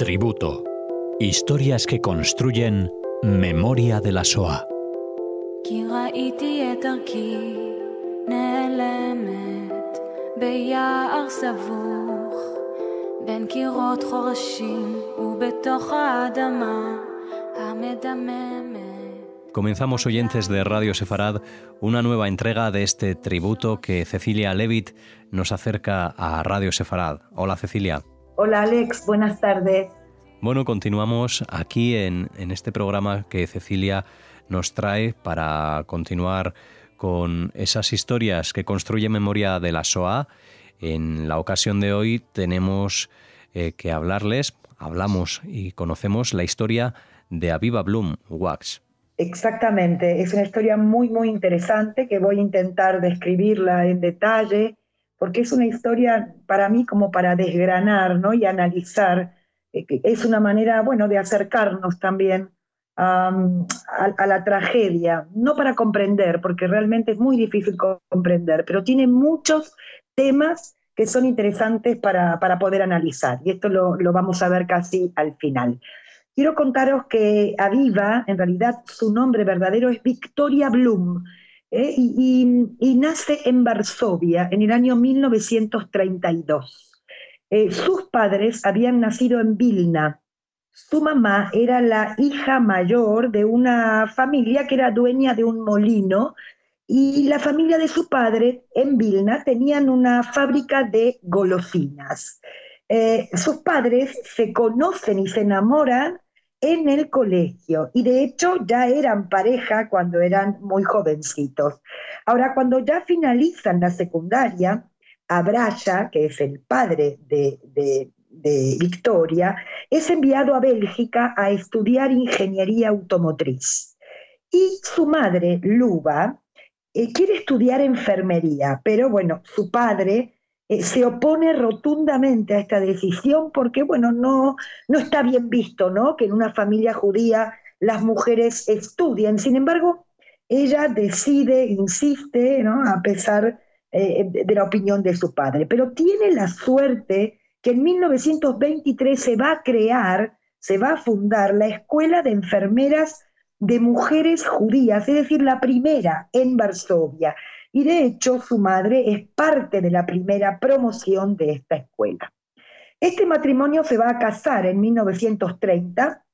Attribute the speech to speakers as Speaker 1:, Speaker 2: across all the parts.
Speaker 1: Tributo. Historias que construyen memoria de la SOA. Comenzamos oyentes de Radio Sefarad una nueva entrega de este tributo que Cecilia Levitt nos acerca a Radio Sefarad. Hola Cecilia.
Speaker 2: Hola Alex, buenas tardes.
Speaker 1: Bueno, continuamos aquí en, este programa que Cecilia nos trae para continuar con esas historias que construye memoria de la SOA. En la ocasión de hoy tenemos eh, que hablarles, hablamos y conocemos la historia de Aviva Bloom, Wax.
Speaker 2: Exactamente, es una historia muy, muy interesante que voy a intentar describirla en detalle porque es una historia para mí como para desgranar ¿no? y analizar. Eh, es una manera, bueno, de acercarnos también a, la tragedia, no para comprender, porque realmente es muy difícil comprender, pero tiene muchos temas que son interesantes para, poder analizar, y esto lo, lo vamos a ver casi al final. Quiero contaros que Aviva, en realidad su nombre verdadero es Victoria Bloom, ¿eh? y, nace en Varsovia en el año 1932. Eh, sus padres habían nacido en Vilna. Su mamá era la hija mayor de una familia que era dueña de un molino y la familia de su padre en Vilna tenían una fábrica de golosinas. Eh, sus padres se conocen y se enamoran en el colegio y de hecho ya eran pareja cuando eran muy jovencitos. Ahora, cuando ya finalizan la secundaria, Abraya, que es el padre de, Victoria, es enviado a Bélgica a estudiar ingeniería automotriz. Y su madre, Luba, eh, quiere estudiar enfermería, pero bueno, su padre eh, se opone rotundamente a esta decisión porque, bueno, no, no está bien visto, ¿no? Que en una familia judía las mujeres estudien. Sin embargo, ella decide, insiste, ¿no? A pesar eh, de la opinión de su padre. Pero tiene la suerte que en 1923 se va a crear, se va a fundar la Escuela de Enfermeras de Mujeres Judías, es decir, la primera en Varsovia y de hecho su madre es parte de la primera promoción de esta escuela. Este matrimonio se va a casar en 1930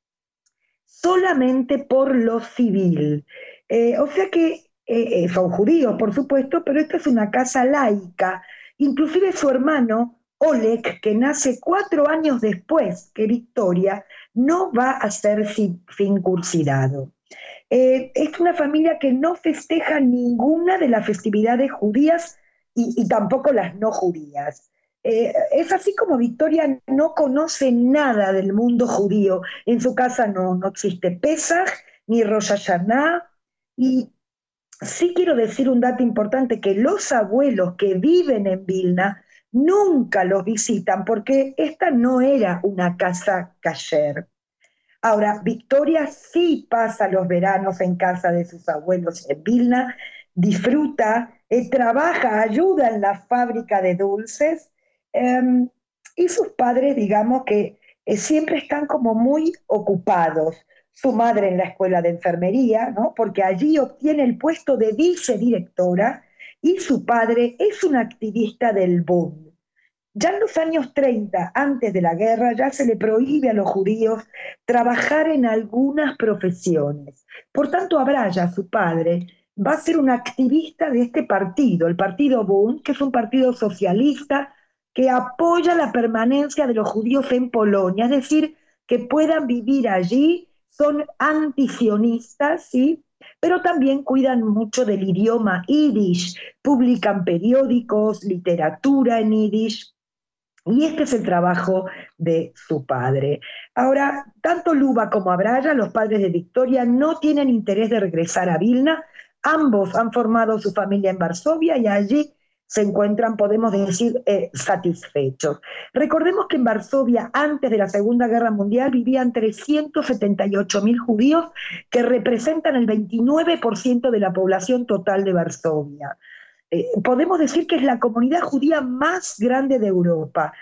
Speaker 2: solamente por lo civil. Eh, o sea que eh, eh, son judíos, por supuesto, pero esta es una casa laica. Inclusive su hermano, Oleg, que nace cuatro años después que Victoria, no va a ser circuncidado. Eh, es una familia que no festeja ninguna de las festividades judías y, tampoco las no judías. Eh, es así como Victoria no conoce nada del mundo judío. En su casa no, no existe Pesach ni Rosh Hashanah. Y sí quiero decir un dato importante, que los abuelos que viven en Vilna nunca los visitan porque esta no era una casa kasher. Ahora, Victoria sí pasa los veranos en casa de sus abuelos en Vilna, disfruta, eh, trabaja, ayuda en la fábrica de dulces em, y sus padres, digamos que eh, siempre están como muy ocupados. Su madre en la escuela de enfermería, ¿no? porque allí obtiene el puesto de vicedirectora y su padre es un activista del boom. Ya en los años 30, antes de la guerra, ya se le prohíbe a los judíos trabajar en algunas profesiones. Por tanto, Abraya, su padre, va a ser un activista de este partido, el partido Bund, que es un partido socialista que apoya la permanencia de los judíos en Polonia, es decir, que puedan vivir allí, son antisionistas, ¿sí? pero también cuidan mucho del idioma yiddish, publican periódicos, literatura en yiddish, y este es el trabajo de su padre. Ahora, tanto Luba como Abraya, los padres de Victoria, no tienen interés de regresar a Vilna. Ambos han formado su familia en Varsovia y allí se encuentran, podemos decir, eh, satisfechos. Recordemos que en Varsovia, antes de la Segunda Guerra Mundial, vivían 378 mil judíos que representan el 29% de la población total de Varsovia. Eh, podemos decir que es la comunidad judía más grande de Europa.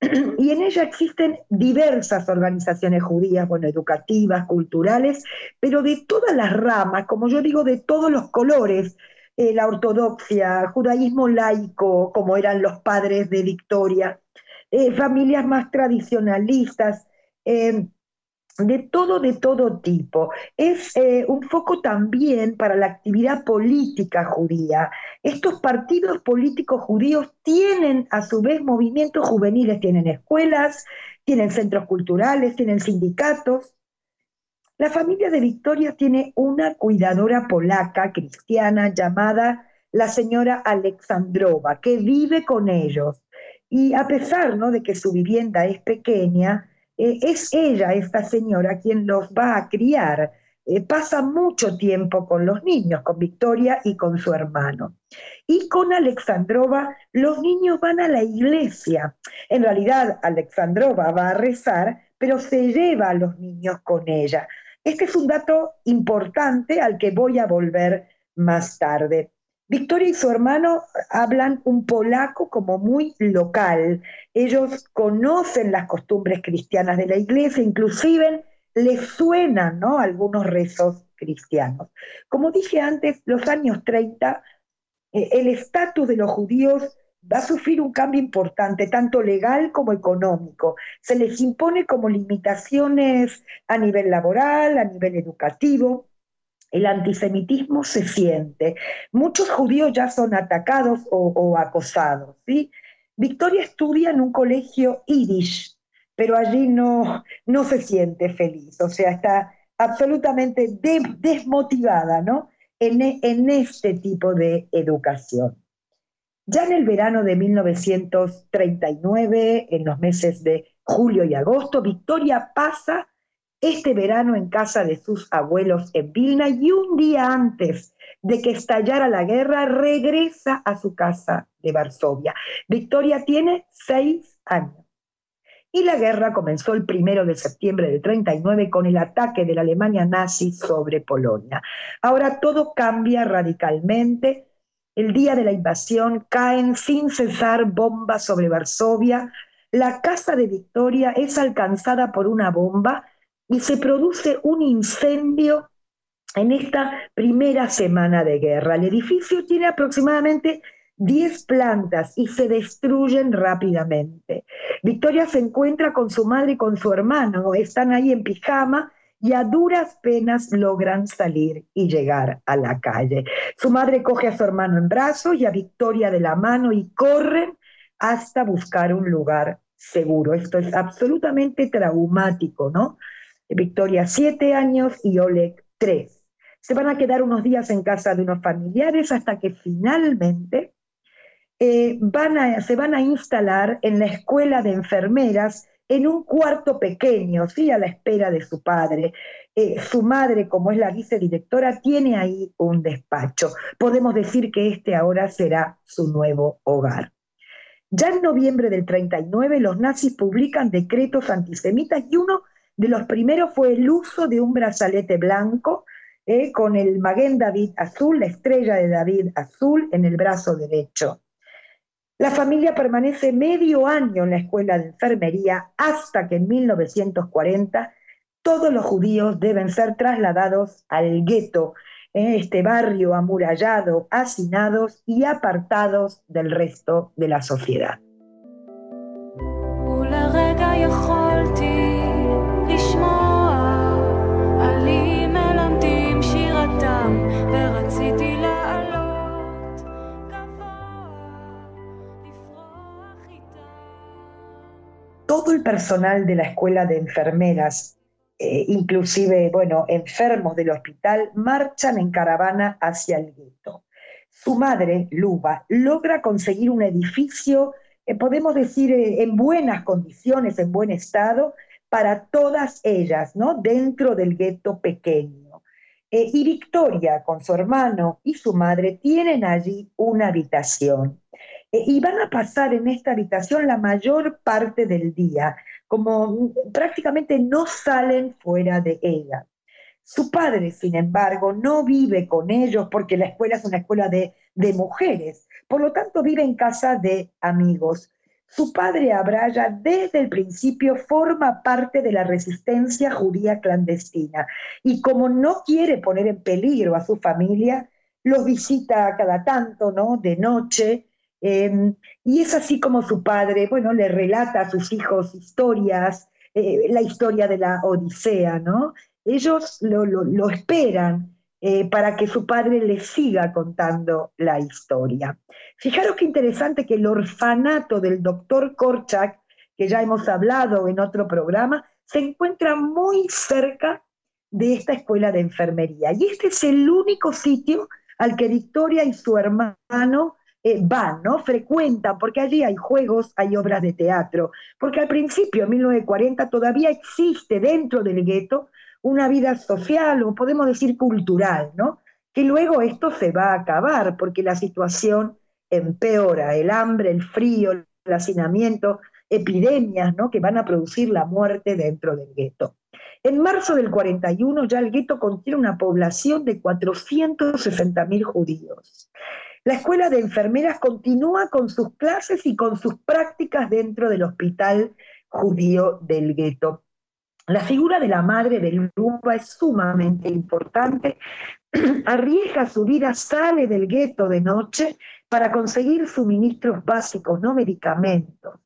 Speaker 2: y en ella existen diversas organizaciones judías, bueno, educativas, culturales, pero de todas las ramas, como yo digo, de todos los colores, eh, la ortodoxia, judaísmo laico, como eran los padres de Victoria, eh, familias más tradicionalistas, eh, de todo, de todo tipo. Es un foco también para la actividad política judía. Estos partidos políticos judíos tienen a su vez movimientos juveniles, tienen escuelas, tienen centros culturales, tienen sindicatos. La familia de Victoria tiene una cuidadora polaca cristiana llamada la señora Alexandrova, que vive con ellos. Y a pesar ¿no? de que su vivienda es pequeña, eh, es ella, esta señora, quien los va a criar. Eh, pasa mucho tiempo con los niños, con Victoria y con su hermano. Y con Alexandrova, los niños van a la iglesia. En realidad, Alexandrova va a rezar, pero se lleva a los niños con ella. Este es un dato importante al que voy a volver más tarde. Victoria y su hermano hablan un polaco como muy local. Ellos conocen las costumbres cristianas de la iglesia, inclusive les suenan ¿no? algunos rezos cristianos. Como dije antes, los años 30, eh, el estatus de los judíos va a sufrir un cambio importante, tanto legal como económico. Se les impone como limitaciones a nivel laboral, a nivel educativo el antisemitismo se siente. Muchos judíos ya son atacados o, acosados. Victoria estudia en un colegio yiddish, pero allí no, no se siente feliz, o sea, está absolutamente desmotivada ¿no? en, en este tipo de educación. Ya en el verano de 1939, en los meses de julio y agosto, Victoria pasa este verano en casa de sus abuelos en Vilna y un día antes de que estallara la guerra regresa a su casa de Varsovia. Victoria tiene seis años. Y la guerra comenzó el primero de septiembre del 39 con el ataque de la Alemania nazi sobre Polonia. Ahora todo cambia radicalmente. El día de la invasión caen sin cesar bombas sobre Varsovia. La casa de Victoria es alcanzada por una bomba y se produce un incendio en esta primera semana de guerra. El edificio tiene aproximadamente 10 plantas y se destruyen rápidamente. Victoria se encuentra con su madre y con su hermano, están ahí en pijama y a duras penas logran salir y llegar a la calle. Su madre coge a su hermano en brazos y a Victoria de la mano y corren hasta buscar un lugar seguro. Esto es absolutamente traumático, ¿no? Victoria siete años y Oleg tres. Se van a quedar unos días en casa de unos familiares hasta que finalmente eh, van a, se van a instalar en la escuela de enfermeras en un cuarto pequeño, ¿sí? a la espera de su padre. Eh, su madre, como es la vicedirectora, tiene ahí un despacho. Podemos decir que este ahora será su nuevo hogar. Ya en noviembre del 39 los nazis publican decretos antisemitas y uno de los primeros fue el uso de un brazalete blanco eh, con el Maguen David azul, la estrella de David azul en el brazo derecho. La familia permanece medio año en la escuela de enfermería hasta que en 1940 todos los judíos deben ser trasladados al gueto, en este barrio amurallado, hacinados y apartados del resto de la sociedad. Todo el personal de la escuela de enfermeras, eh, inclusive, bueno, enfermos del hospital, marchan en caravana hacia el gueto. Su madre, Luba, logra conseguir un edificio, eh, podemos decir, eh, en buenas condiciones, en buen estado, para todas ellas, ¿no? Dentro del gueto pequeño. y Victoria, con su hermano y su madre, tienen allí una habitación. Eh, y van a pasar en esta habitación la mayor parte del día, como prácticamente no salen fuera de ella. Su padre, sin embargo, no vive con ellos porque la escuela es una escuela de, de mujeres, por lo tanto vive en casa de amigos. su padre Abraya desde el principio forma parte de la resistencia judía clandestina y como no quiere poner en peligro a su familia, los visita cada tanto, ¿no? De noche. Em, y es así como su padre, bueno, le relata a sus hijos historias, eh, la historia de la Odisea, ¿no? Ellos lo, esperan eh, para que su padre les siga contando la historia. Fijaros qué interesante que el orfanato del doctor Korchak, que ya hemos hablado en otro programa, se encuentra muy cerca de esta escuela de enfermería. Y este es el único sitio al que Victoria y su hermano eh, van, ¿no? Frecuentan, porque allí hay juegos, hay obras de teatro, porque al principio, en 1940, todavía existe dentro del gueto una vida social o podemos decir cultural, ¿no? Que luego esto se va a acabar porque la situación empeora, el hambre, el frío, el hacinamiento, epidemias, ¿no? Que van a producir la muerte dentro del gueto. En marzo del 41 ya el gueto contiene una población de 460.000 judíos. La escuela de enfermeras continúa con sus clases y con sus prácticas dentro del hospital judío del gueto. La figura de la madre de Luba es sumamente importante. Arriesga su vida, sale del gueto de noche para conseguir suministros básicos, no medicamentos.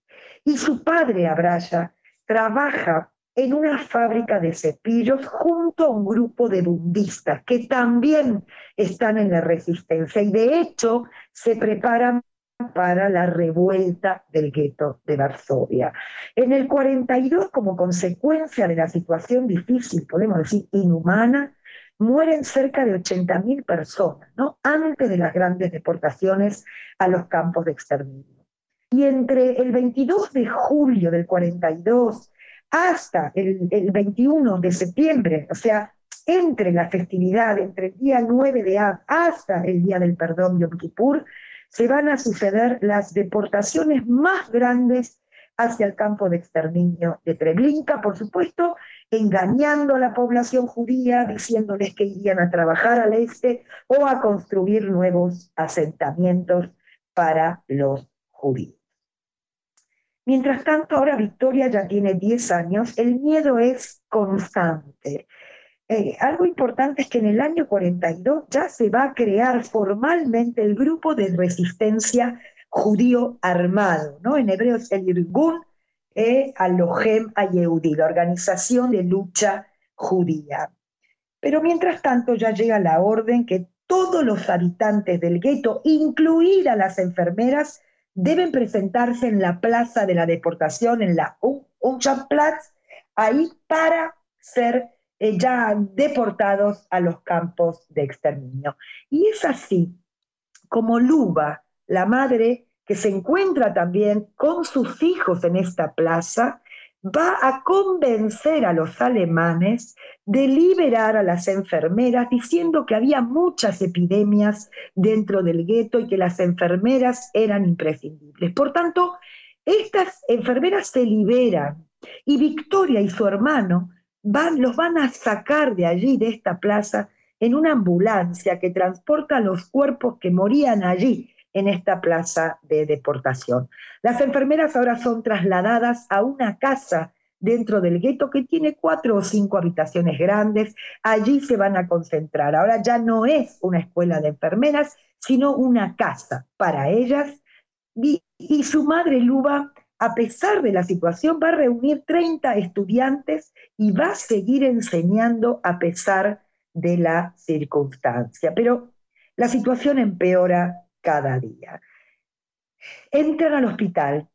Speaker 2: Y su padre, Abraya, trabaja en una fábrica de cepillos junto a un grupo de budistas que también están en la resistencia y de hecho se preparan para la revuelta del gueto de Varsovia. En el 42, como consecuencia de la situación difícil, podemos decir inhumana, mueren cerca de 80.000 personas, ¿no? antes de las grandes deportaciones a los campos de exterminio. Y entre el 22 de julio del 42 hasta el, 21 de septiembre, o sea, entre la festividad, entre el día 9 de Av hasta el día del perdón Yom Kippur, se van a suceder las deportaciones más grandes hacia el campo de exterminio de Treblinka, por supuesto, engañando a la población judía, diciéndoles que irían a trabajar al este o a construir nuevos asentamientos para los judíos. Mientras tanto, ahora Victoria ya tiene 10 años, el miedo es constante. Eh, algo importante es que en el año 42 ya se va a crear formalmente el grupo de resistencia judío armado, ¿no? En hebreo es el Irgun e Alohem Ayehudi, la organización de lucha judía. Pero mientras tanto ya llega la orden que todos los habitantes del gueto, incluidas las enfermeras, deben presentarse en la plaza de la deportación, en la Platz, ahí para ser eh, ya deportados a los campos de exterminio. Y es así como Luba, la madre que se encuentra también con sus hijos en esta plaza, va a convencer a los alemanes de liberar a las enfermeras diciendo que había muchas epidemias dentro del gueto y que las enfermeras eran imprescindibles. Por tanto, estas enfermeras se liberan y Victoria y su hermano los van a sacar de allí, de esta plaza, en una ambulancia que transporta los cuerpos que morían allí en esta plaza de deportación. Las enfermeras ahora son trasladadas a una casa dentro del gueto que tiene cuatro o cinco habitaciones grandes. Allí se van a concentrar. Ahora ya no es una escuela de enfermeras, sino una casa para ellas. Y, su madre Luba, a pesar de la situación, va a reunir 30 estudiantes y va a seguir enseñando a pesar de la circunstancia. Pero la situación empeora cada día. Entran al hospital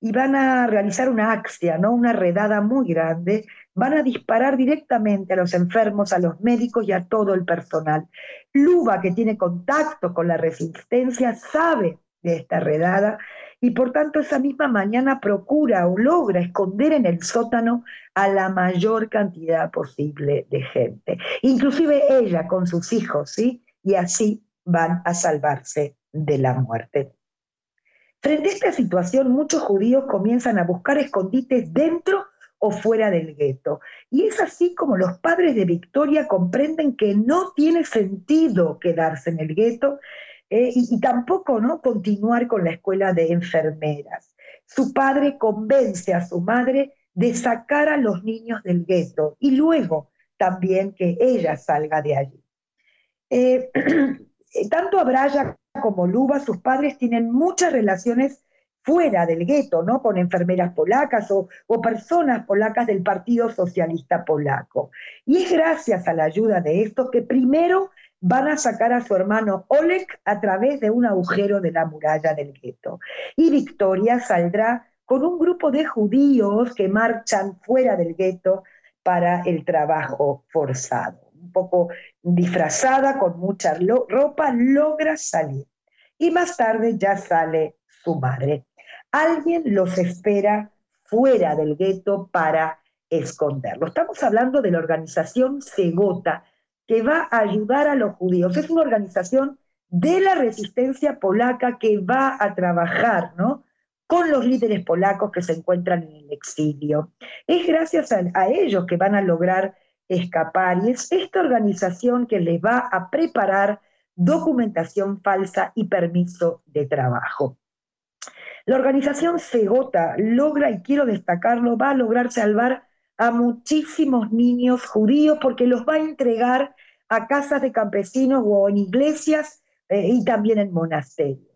Speaker 2: y van a realizar una axia, ¿no? una redada muy grande, van a disparar directamente a los enfermos, a los médicos y a todo el personal. Luba, que tiene contacto con la resistencia, sabe de esta redada y por tanto esa misma mañana procura o logra esconder en el sótano a la mayor cantidad posible de gente, inclusive ella con sus hijos, ¿sí? Y así van a salvarse de la muerte. Frente a esta situación, muchos judíos comienzan a buscar escondites dentro o fuera del gueto. Y es así como los padres de Victoria comprenden que no tiene sentido quedarse en el gueto eh, y, tampoco ¿no? continuar con la escuela de enfermeras. su padre convence a su madre de sacar a los niños del gueto y luego también que ella salga de allí. Eh, tanto Abraya como Luba, sus padres tienen muchas relaciones fuera del gueto, ¿no? Con enfermeras polacas o, o, personas polacas del Partido Socialista Polaco. Y es gracias a la ayuda de estos que primero van a sacar a su hermano Oleg a través de un agujero de la muralla del gueto. Y Victoria saldrá con un grupo de judíos que marchan fuera del gueto para el trabajo forzado. Un poco disfrazada, con mucha ropa, logra salir. Y más tarde ya sale su madre. Alguien los espera fuera del gueto para esconderlo. Estamos hablando de la organización Segota, que va a ayudar a los judíos. Es una organización de la resistencia polaca que va a trabajar, ¿no? con los líderes polacos que se encuentran en el exilio. Es gracias a, ellos que van a lograr escapar y es esta organización que les va a preparar documentación falsa y permiso de trabajo. La organización Segota logra, y quiero destacarlo, va a lograr salvar a muchísimos niños judíos porque los va a entregar a casas de campesinos o en iglesias eh, y también en monasterios.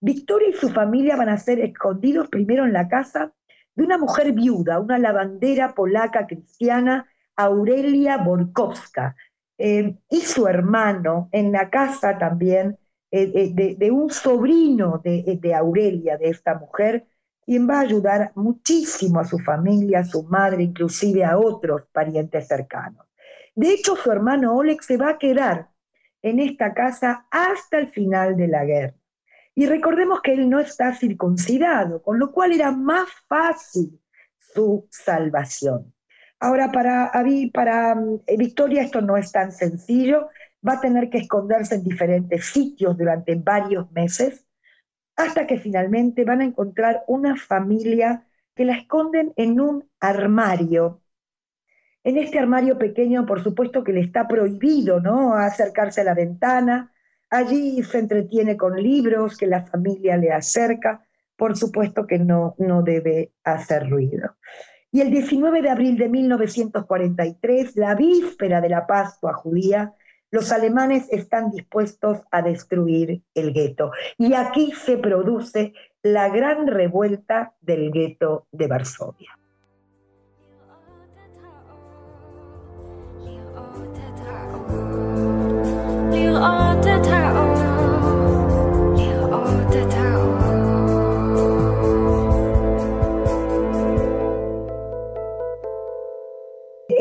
Speaker 2: Victoria y su familia van a ser escondidos primero en la casa de una mujer viuda, una lavandera polaca cristiana, Aurelia Borkowska, eh, y su hermano en la casa también eh, eh, de, un sobrino de, de, Aurelia, de esta mujer, quien va a ayudar muchísimo a su familia, a su madre, inclusive a otros parientes cercanos. De hecho, su hermano Oleg se va a quedar en esta casa hasta el final de la guerra. Y recordemos que él no está circuncidado, con lo cual era más fácil su salvación. Ahora, para, para eh, Victoria esto no es tan sencillo, va a tener que esconderse en diferentes sitios durante varios meses, hasta que finalmente van a encontrar una familia que la esconden en un armario. En este armario pequeño, por supuesto que le está prohibido ¿no? acercarse a la ventana, Allí se entretiene con libros que la familia le acerca, por supuesto que no debe hacer ruido. Y el 19 de abril de 1943, la víspera de la Pascua judía, los alemanes están dispuestos a destruir el gueto. Y aquí se produce la gran revuelta del gueto de Varsovia.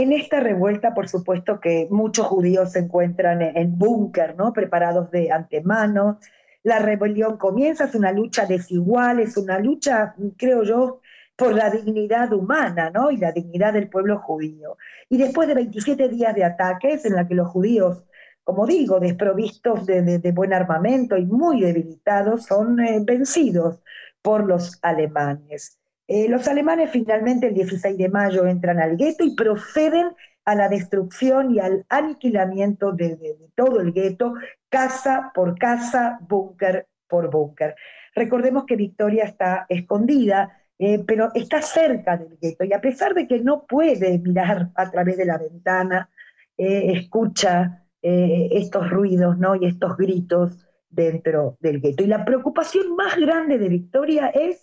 Speaker 2: En esta revuelta, por supuesto que muchos judíos se encuentran en búnker, ¿no? Preparados de antemano. La rebelión comienza, es una lucha desigual, es una lucha, creo yo, por la dignidad humana, ¿no? Y la dignidad del pueblo judío. Y después de 27 días de ataques en la que los judíos como digo, desprovistos de, buen armamento y muy debilitados, son eh, vencidos por los alemanes. Eh, los alemanes finalmente el 16 de mayo entran al gueto y proceden a la destrucción y al aniquilamiento de, todo el gueto, casa por casa, búnker por búnker. Recordemos que Victoria está escondida, eh, pero está cerca del gueto y a pesar de que no puede mirar a través de la ventana, escucha eh, estos ruidos ¿no? y estos gritos dentro del gueto. Y la preocupación más grande de Victoria es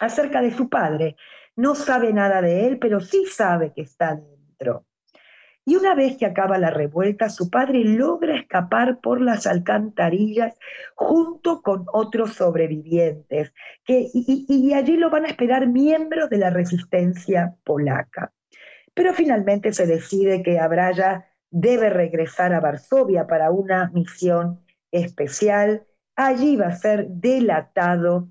Speaker 2: acerca de su padre. No sabe nada de él, pero sí sabe que está dentro. Y una vez que acaba la revuelta, su padre logra escapar por las alcantarillas junto con otros sobrevivientes, que, y, y allí lo van a esperar miembros de la resistencia polaca. Pero finalmente se decide que Abraya debe regresar a Varsovia para una misión especial. Allí va a ser delatado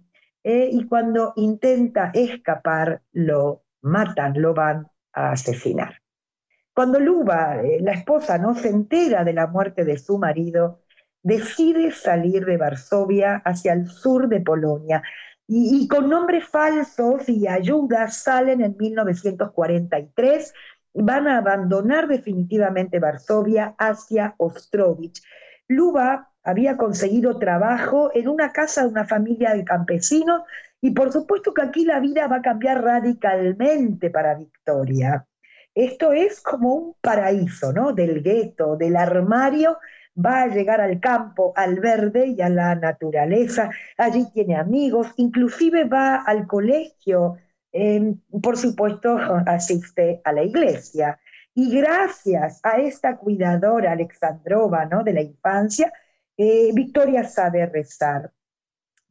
Speaker 2: eh, y cuando intenta escapar lo matan, lo van a asesinar. Cuando Luba, eh, la esposa, no se entera de la muerte de su marido, decide salir de Varsovia hacia el sur de Polonia y, con nombres falsos y ayuda salen en 1943 van a abandonar definitivamente Varsovia hacia Ostrovich. Luba había conseguido trabajo en una casa de una familia de campesinos Y por supuesto que aquí la vida va a cambiar radicalmente para Victoria. Esto es como un paraíso, ¿no? Del gueto, del armario, va a llegar al campo, al verde y a la naturaleza. Allí tiene amigos, inclusive va al colegio, por supuesto asiste a la iglesia. Y gracias a esta cuidadora Alexandrova ¿no? de la infancia, eh, Victoria sabe rezar.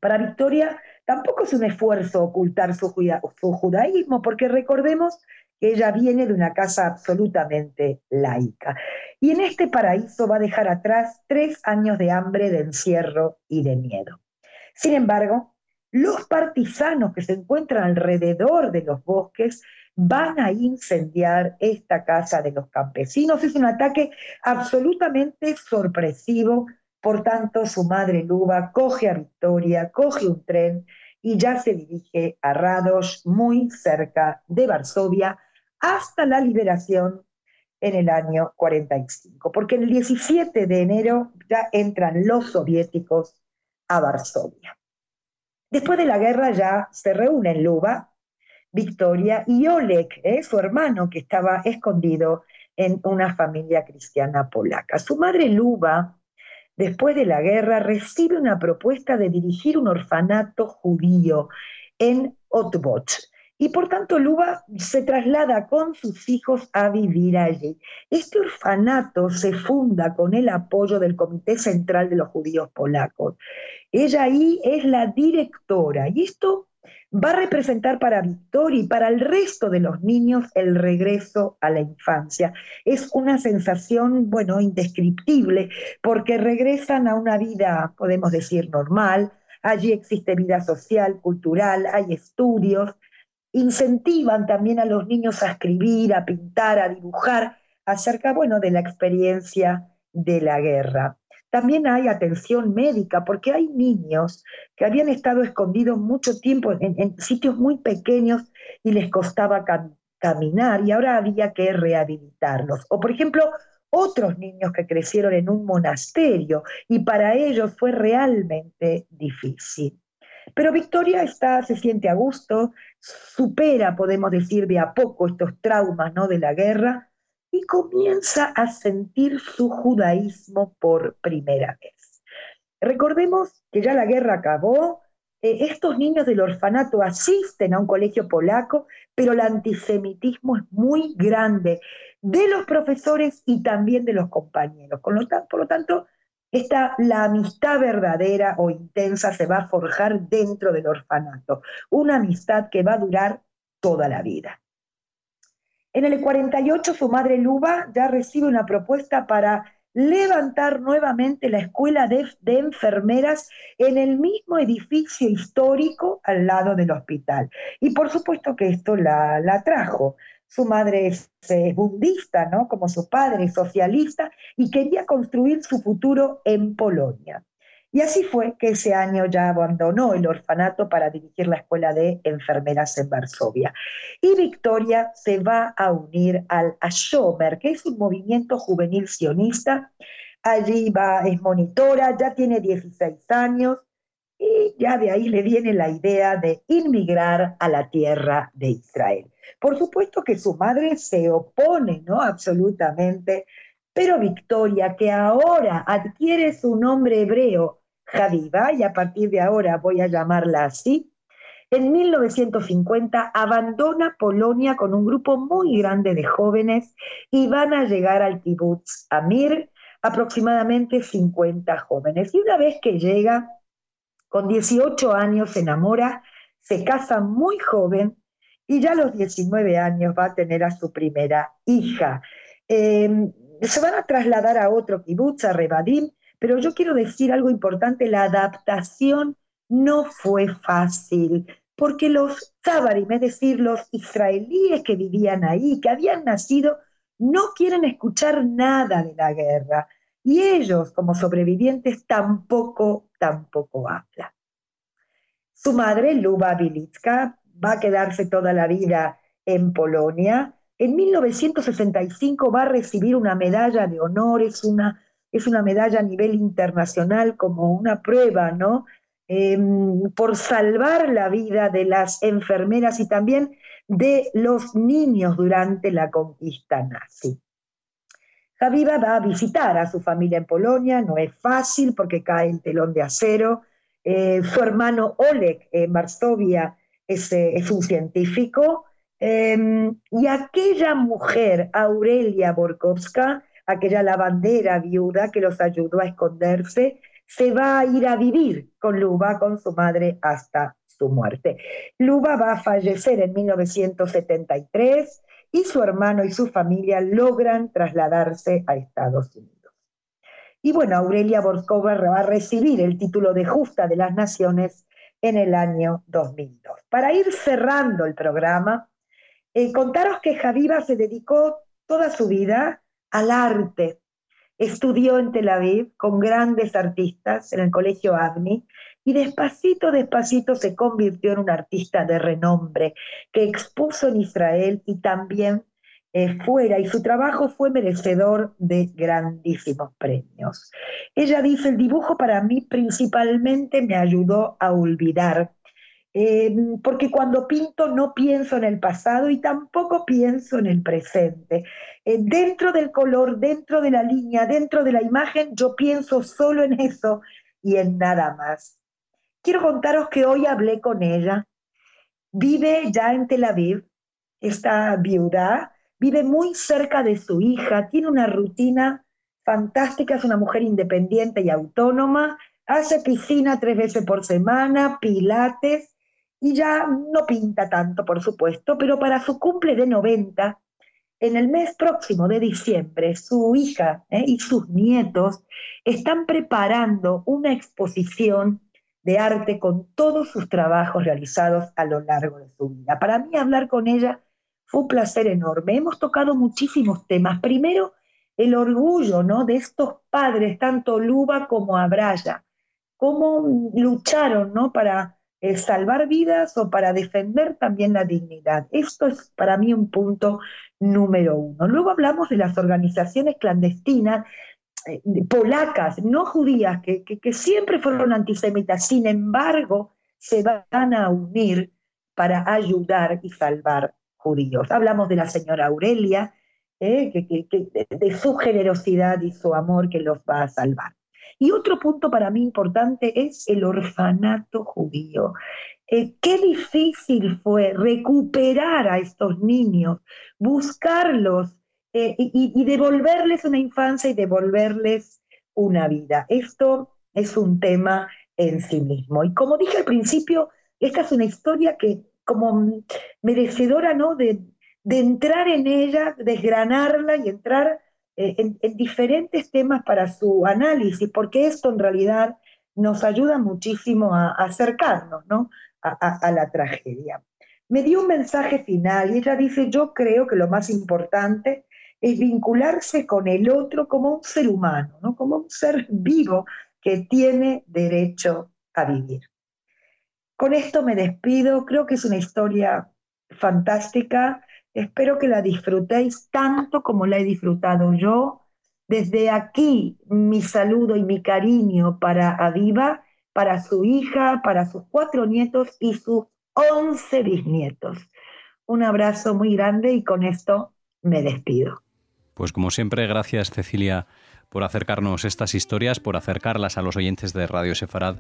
Speaker 2: Para Victoria tampoco es un esfuerzo ocultar su, su judaísmo, porque recordemos que ella viene de una casa absolutamente laica. Y en este paraíso va a dejar atrás tres años de hambre, de encierro y de miedo. Sin embargo, los partisanos que se encuentran alrededor de los bosques van a incendiar esta casa de los campesinos. Es un ataque absolutamente sorpresivo. Por tanto, su madre Luba coge a Victoria, coge un tren y ya se dirige a Rados, muy cerca de Varsovia, hasta la liberación en el año 45, porque el 17 de enero ya entran los soviéticos a Varsovia. Después de la guerra ya se reúnen Luba, Victoria y Oleg, ¿eh? su hermano que estaba escondido en una familia cristiana polaca. Su madre Luba, después de la guerra, recibe una propuesta de dirigir un orfanato judío en Otbot, y por tanto Luba se traslada con sus hijos a vivir allí. Este orfanato se funda con el apoyo del Comité Central de los Judíos Polacos. Ella ahí es la directora y esto va a representar para Victoria y para el resto de los niños el regreso a la infancia. Es una sensación, bueno, indescriptible, porque regresan a una vida, podemos decir, normal. Allí existe vida social, cultural, hay estudios, incentivan también a los niños a escribir, a pintar, a dibujar acerca, bueno, de la experiencia de la guerra. También hay atención médica, porque hay niños que habían estado escondidos mucho tiempo en, sitios muy pequeños y les costaba caminar y ahora había que rehabilitarlos. O, por ejemplo, otros niños que crecieron en un monasterio y para ellos fue realmente difícil. Pero Victoria está, se siente a gusto, supera, podemos decir, de a poco estos traumas ¿no? de la guerra y comienza a sentir su judaísmo por primera vez. Recordemos que ya la guerra acabó, eh, estos niños del orfanato asisten a un colegio polaco, pero el antisemitismo es muy grande de los profesores y también de los compañeros. por lo tanto, esta, la amistad verdadera o intensa se va a forjar dentro del orfanato, una amistad que va a durar toda la vida. En el 48 su madre Luba ya recibe una propuesta para levantar nuevamente la escuela de, enfermeras en el mismo edificio histórico al lado del hospital. Y por supuesto que esto la, la trajo. Su madre es, budista, ¿no? Como su padre, socialista, y quería construir su futuro en Polonia. Y así fue que ese año ya abandonó el orfanato para dirigir la escuela de enfermeras en Varsovia. Y Victoria se va a unir al Ashomer, que es un movimiento juvenil sionista. Allí va, es monitora, ya tiene 16 años y ya de ahí le viene la idea de inmigrar a la tierra de Israel. Por supuesto que su madre se opone, ¿no? Absolutamente, pero Victoria, que ahora adquiere su nombre hebreo, Y a partir de ahora voy a llamarla así, en 1950 abandona Polonia con un grupo muy grande de jóvenes y van a llegar al kibbutz Amir, aproximadamente 50 jóvenes. Y una vez que llega, con 18 años se enamora, se casa muy joven y ya a los 19 años va a tener a su primera hija. Em, se van a trasladar a otro kibutz, a Rebadim, pero yo quiero decir algo importante, la adaptación no fue fácil, porque los Tabarim, es decir, los israelíes que vivían ahí, que habían nacido, no quieren escuchar nada de la guerra. Y ellos, como sobrevivientes, tampoco, tampoco hablan. Su madre, Luba Bilitska, va a quedarse toda la vida en Polonia. En 1965 va a recibir una medalla de honor, es una, es una medalla a nivel internacional como una prueba, ¿no? em, por salvar la vida de las enfermeras y también de los niños durante la conquista nazi. Javiva va a visitar a su familia en Polonia, no es fácil porque cae el telón de acero. Eh, su hermano Oleg en Varsovia es, eh, es un científico. Em, y aquella mujer, Aurelia Borkowska, aquella lavandera viuda que los ayudó a esconderse, se va a ir a vivir con Luba, con su madre, hasta su muerte. Luba va a fallecer en 1973 y su hermano y su familia logran trasladarse a Estados Unidos. Y bueno, Aurelia Borkova va a recibir el título de Justa de las Naciones en el año 2002. Para ir cerrando el programa, eh, contaros que Javiva se dedicó toda su vida al arte. Estudió en Tel Aviv con grandes artistas en el colegio Agni y despacito, despacito se convirtió en un artista de renombre que expuso en Israel y también eh, fuera, y su trabajo fue merecedor de grandísimos premios. Ella dice, el dibujo para mí principalmente me ayudó a olvidar, eh, porque cuando pinto no pienso en el pasado y tampoco pienso en el presente. Eh, dentro del color, dentro de la línea, dentro de la imagen, yo pienso solo en eso y en nada más. Quiero contaros que hoy hablé con ella. Vive ya en Tel Aviv, está viuda, vive muy cerca de su hija, tiene una rutina fantástica, es una mujer independiente y autónoma, hace piscina tres veces por semana, pilates, y ya no pinta tanto, por supuesto, pero para su cumple de 90, en el mes próximo de diciembre, su hija eh, y sus nietos están preparando una exposición de arte con todos sus trabajos realizados a lo largo de su vida. Para mí hablar con ella fue un placer enorme. Hemos tocado muchísimos temas. Primero, el orgullo ¿no? de estos padres, tanto Luba como Abraya, cómo lucharon ¿no? para salvar vidas o para defender también la dignidad. Esto es para mí un punto número uno. Luego hablamos de las organizaciones clandestinas eh, polacas, no judías, que, siempre fueron antisemitas, sin embargo, se van a unir para ayudar y salvar judíos. Hablamos de la señora Aurelia, eh, de, su generosidad y su amor que los va a salvar. Y otro punto para mí importante es el orfanato judío. Eh, qué difícil fue recuperar a estos niños, buscarlos eh, y, devolverles una infancia y devolverles una vida. Esto es un tema en sí mismo. Y como dije al principio, esta es una historia que como merecedora ¿no? de, entrar en ella, desgranarla y entrar eh, en, diferentes temas para su análisis, porque esto en realidad nos ayuda muchísimo a, acercarnos ¿no? a la tragedia. Me dio un mensaje final y ella dice, yo creo que lo más importante es vincularse con el otro como un ser humano, ¿no? como un ser vivo que tiene derecho a vivir. Con esto me despido, creo que es una historia fantástica, espero que la disfrutéis tanto como la he disfrutado yo. Desde aquí mi saludo y mi cariño para Aviva, para su hija, para sus cuatro nietos y sus once bisnietos. Un abrazo muy grande y con esto me despido.
Speaker 1: Pues como siempre, gracias Cecilia por acercarnos estas historias, por acercarlas a los oyentes de Radio Sefarad.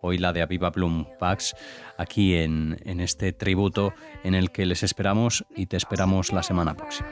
Speaker 1: Hoy la de Aviva Plum Pax, aquí en, en este tributo en el que les esperamos y te esperamos la semana próxima.